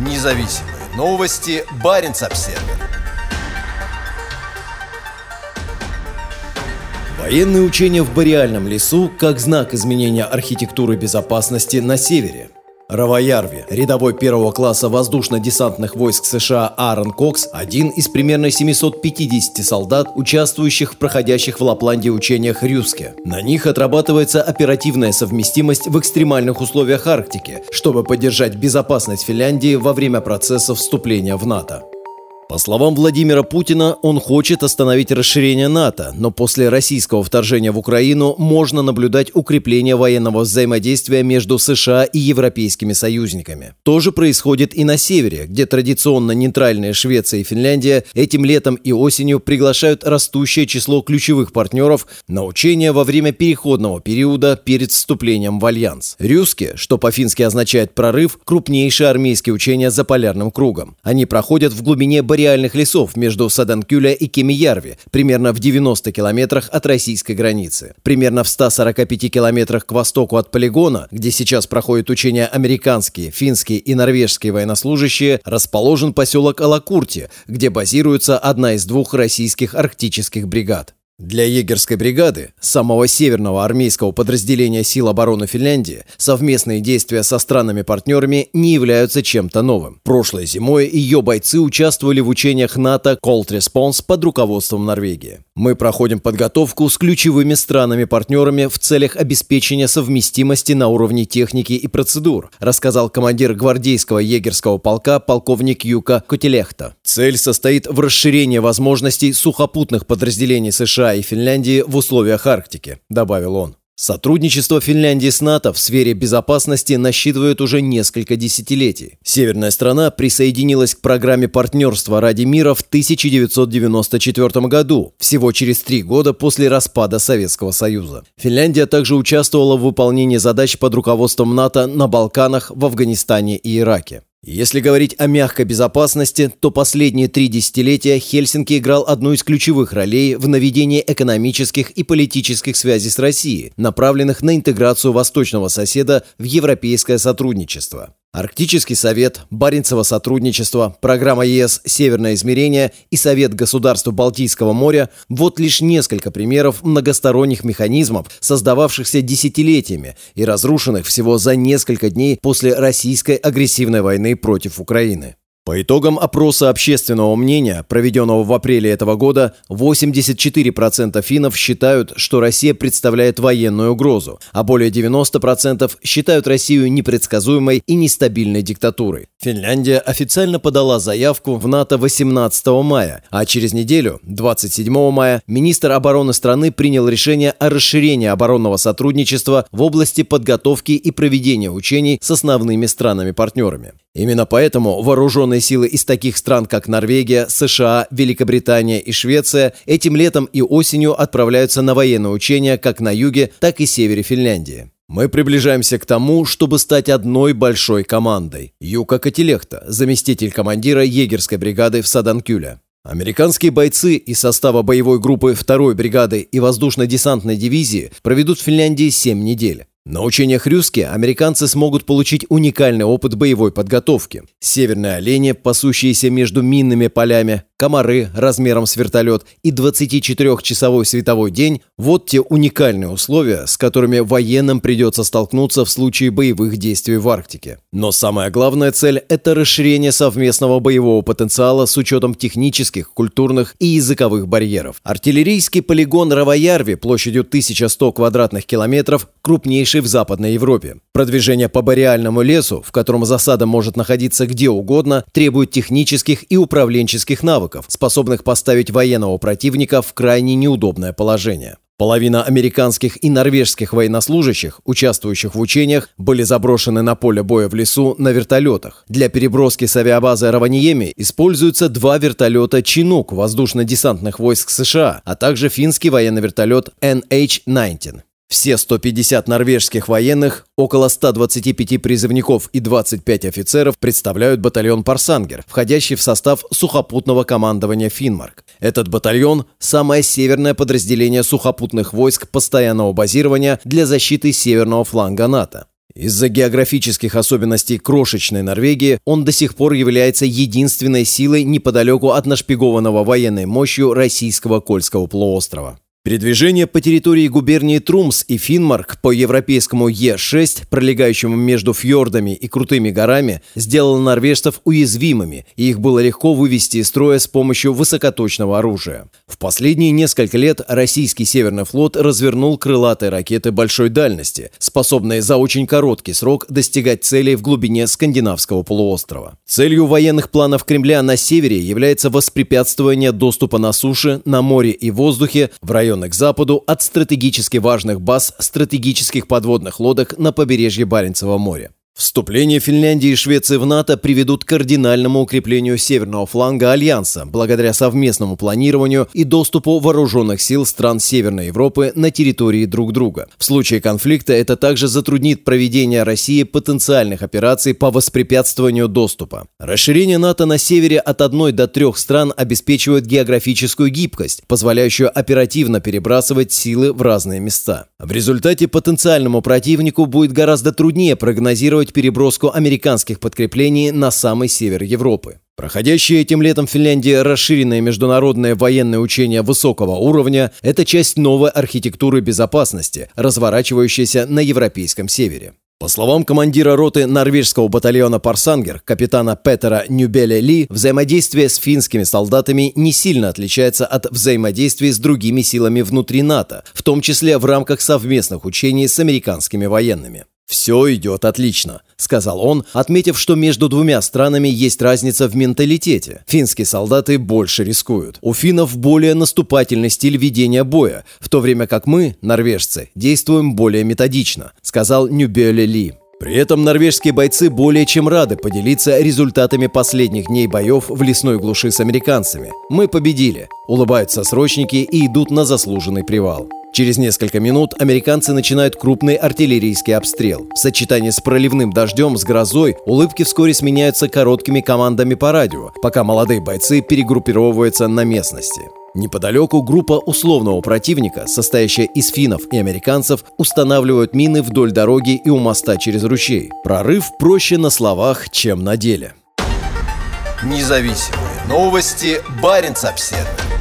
Независимые новости. Барин обсерва Военные учения в Бореальном лесу как знак изменения архитектуры безопасности на севере – Равоярви, рядовой первого класса воздушно-десантных войск США Аарон Кокс, один из примерно 750 солдат, участвующих в проходящих в Лапландии учениях Рюске. На них отрабатывается оперативная совместимость в экстремальных условиях Арктики, чтобы поддержать безопасность Финляндии во время процесса вступления в НАТО. По словам Владимира Путина, он хочет остановить расширение НАТО, но после российского вторжения в Украину можно наблюдать укрепление военного взаимодействия между США и европейскими союзниками. То же происходит и на севере, где традиционно нейтральные Швеция и Финляндия этим летом и осенью приглашают растущее число ключевых партнеров на учения во время переходного периода перед вступлением в альянс. Рюски, что по-фински означает «прорыв», крупнейшие армейские учения за полярным кругом. Они проходят в глубине барьера реальных лесов между Саданкюля и Кемиярви, примерно в 90 километрах от российской границы. Примерно в 145 километрах к востоку от полигона, где сейчас проходят учения американские, финские и норвежские военнослужащие, расположен поселок Алакурти, где базируется одна из двух российских арктических бригад. Для егерской бригады, самого северного армейского подразделения сил обороны Финляндии, совместные действия со странами-партнерами не являются чем-то новым. Прошлой зимой ее бойцы участвовали в учениях НАТО Cold Response под руководством Норвегии. Мы проходим подготовку с ключевыми странами-партнерами в целях обеспечения совместимости на уровне техники и процедур, рассказал командир гвардейского егерского полка полковник Юка Котелехта. Цель состоит в расширении возможностей сухопутных подразделений США и Финляндии в условиях Арктики, добавил он. Сотрудничество Финляндии с НАТО в сфере безопасности насчитывает уже несколько десятилетий. Северная страна присоединилась к программе партнерства ради мира в 1994 году, всего через три года после распада Советского Союза. Финляндия также участвовала в выполнении задач под руководством НАТО на Балканах, в Афганистане и Ираке. Если говорить о мягкой безопасности, то последние три десятилетия Хельсинки играл одну из ключевых ролей в наведении экономических и политических связей с Россией, направленных на интеграцию восточного соседа в европейское сотрудничество. Арктический совет, Баренцево сотрудничество, программа ЕС «Северное измерение» и Совет государств Балтийского моря – вот лишь несколько примеров многосторонних механизмов, создававшихся десятилетиями и разрушенных всего за несколько дней после российской агрессивной войны против Украины. По итогам опроса общественного мнения, проведенного в апреле этого года, 84% финнов считают, что Россия представляет военную угрозу, а более 90% считают Россию непредсказуемой и нестабильной диктатурой. Финляндия официально подала заявку в НАТО 18 мая, а через неделю, 27 мая, министр обороны страны принял решение о расширении оборонного сотрудничества в области подготовки и проведения учений с основными странами-партнерами. Именно поэтому вооруженные силы из таких стран, как Норвегия, США, Великобритания и Швеция этим летом и осенью отправляются на военные учения как на юге, так и севере Финляндии. Мы приближаемся к тому, чтобы стать одной большой командой. Юка Катилехта, заместитель командира егерской бригады в Саданкюле. Американские бойцы из состава боевой группы 2-й бригады и воздушно-десантной дивизии проведут в Финляндии 7 недель. На учениях Рюске американцы смогут получить уникальный опыт боевой подготовки. Северные олени, пасущиеся между минными полями, комары размером с вертолет и 24-часовой световой день – вот те уникальные условия, с которыми военным придется столкнуться в случае боевых действий в Арктике. Но самая главная цель – это расширение совместного боевого потенциала с учетом технических, культурных и языковых барьеров. Артиллерийский полигон Равоярви площадью 1100 квадратных километров – крупнейший в Западной Европе. Продвижение по бореальному лесу, в котором засада может находиться где угодно, требует технических и управленческих навыков, способных поставить военного противника в крайне неудобное положение. Половина американских и норвежских военнослужащих, участвующих в учениях, были заброшены на поле боя в лесу на вертолетах. Для переброски с авиабазы Раваниеми используются два вертолета «Чинук» воздушно-десантных войск США, а также финский военный вертолет NH-19. Все 150 норвежских военных, около 125 призывников и 25 офицеров представляют батальон «Парсангер», входящий в состав сухопутного командования «Финмарк». Этот батальон – самое северное подразделение сухопутных войск постоянного базирования для защиты северного фланга НАТО. Из-за географических особенностей крошечной Норвегии он до сих пор является единственной силой неподалеку от нашпигованного военной мощью российского Кольского полуострова. Передвижение по территории губернии Трумс и Финмарк по европейскому Е6, пролегающему между фьордами и крутыми горами, сделало норвежцев уязвимыми, и их было легко вывести из строя с помощью высокоточного оружия. В последние несколько лет российский Северный флот развернул крылатые ракеты большой дальности, способные за очень короткий срок достигать целей в глубине скандинавского полуострова. Целью военных планов Кремля на севере является воспрепятствование доступа на суше, на море и воздухе в район районы к западу от стратегически важных баз стратегических подводных лодок на побережье Баренцева моря. Вступление Финляндии и Швеции в НАТО приведут к кардинальному укреплению северного фланга Альянса благодаря совместному планированию и доступу вооруженных сил стран Северной Европы на территории друг друга. В случае конфликта это также затруднит проведение России потенциальных операций по воспрепятствованию доступа. Расширение НАТО на севере от одной до трех стран обеспечивает географическую гибкость, позволяющую оперативно перебрасывать силы в разные места. В результате потенциальному противнику будет гораздо труднее прогнозировать планирует переброску американских подкреплений на самый север Европы. Проходящее этим летом в Финляндии расширенное международное военное учение высокого уровня – это часть новой архитектуры безопасности, разворачивающейся на европейском севере. По словам командира роты норвежского батальона «Парсангер» капитана Петера Нюбеля Ли, взаимодействие с финскими солдатами не сильно отличается от взаимодействия с другими силами внутри НАТО, в том числе в рамках совместных учений с американскими военными. «Все идет отлично», — сказал он, отметив, что между двумя странами есть разница в менталитете. Финские солдаты больше рискуют. У финнов более наступательный стиль ведения боя, в то время как мы, норвежцы, действуем более методично, сказал Нюбеле Ли. При этом норвежские бойцы более чем рады поделиться результатами последних дней боев в лесной глуши с американцами. «Мы победили», — улыбаются срочники и идут на заслуженный привал. Через несколько минут американцы начинают крупный артиллерийский обстрел. В сочетании с проливным дождем с грозой улыбки вскоре сменяются короткими командами по радио, пока молодые бойцы перегруппировываются на местности. Неподалеку группа условного противника, состоящая из финнов и американцев, устанавливают мины вдоль дороги и у моста через ручей. Прорыв проще на словах, чем на деле. Независимые новости. Барин обседный.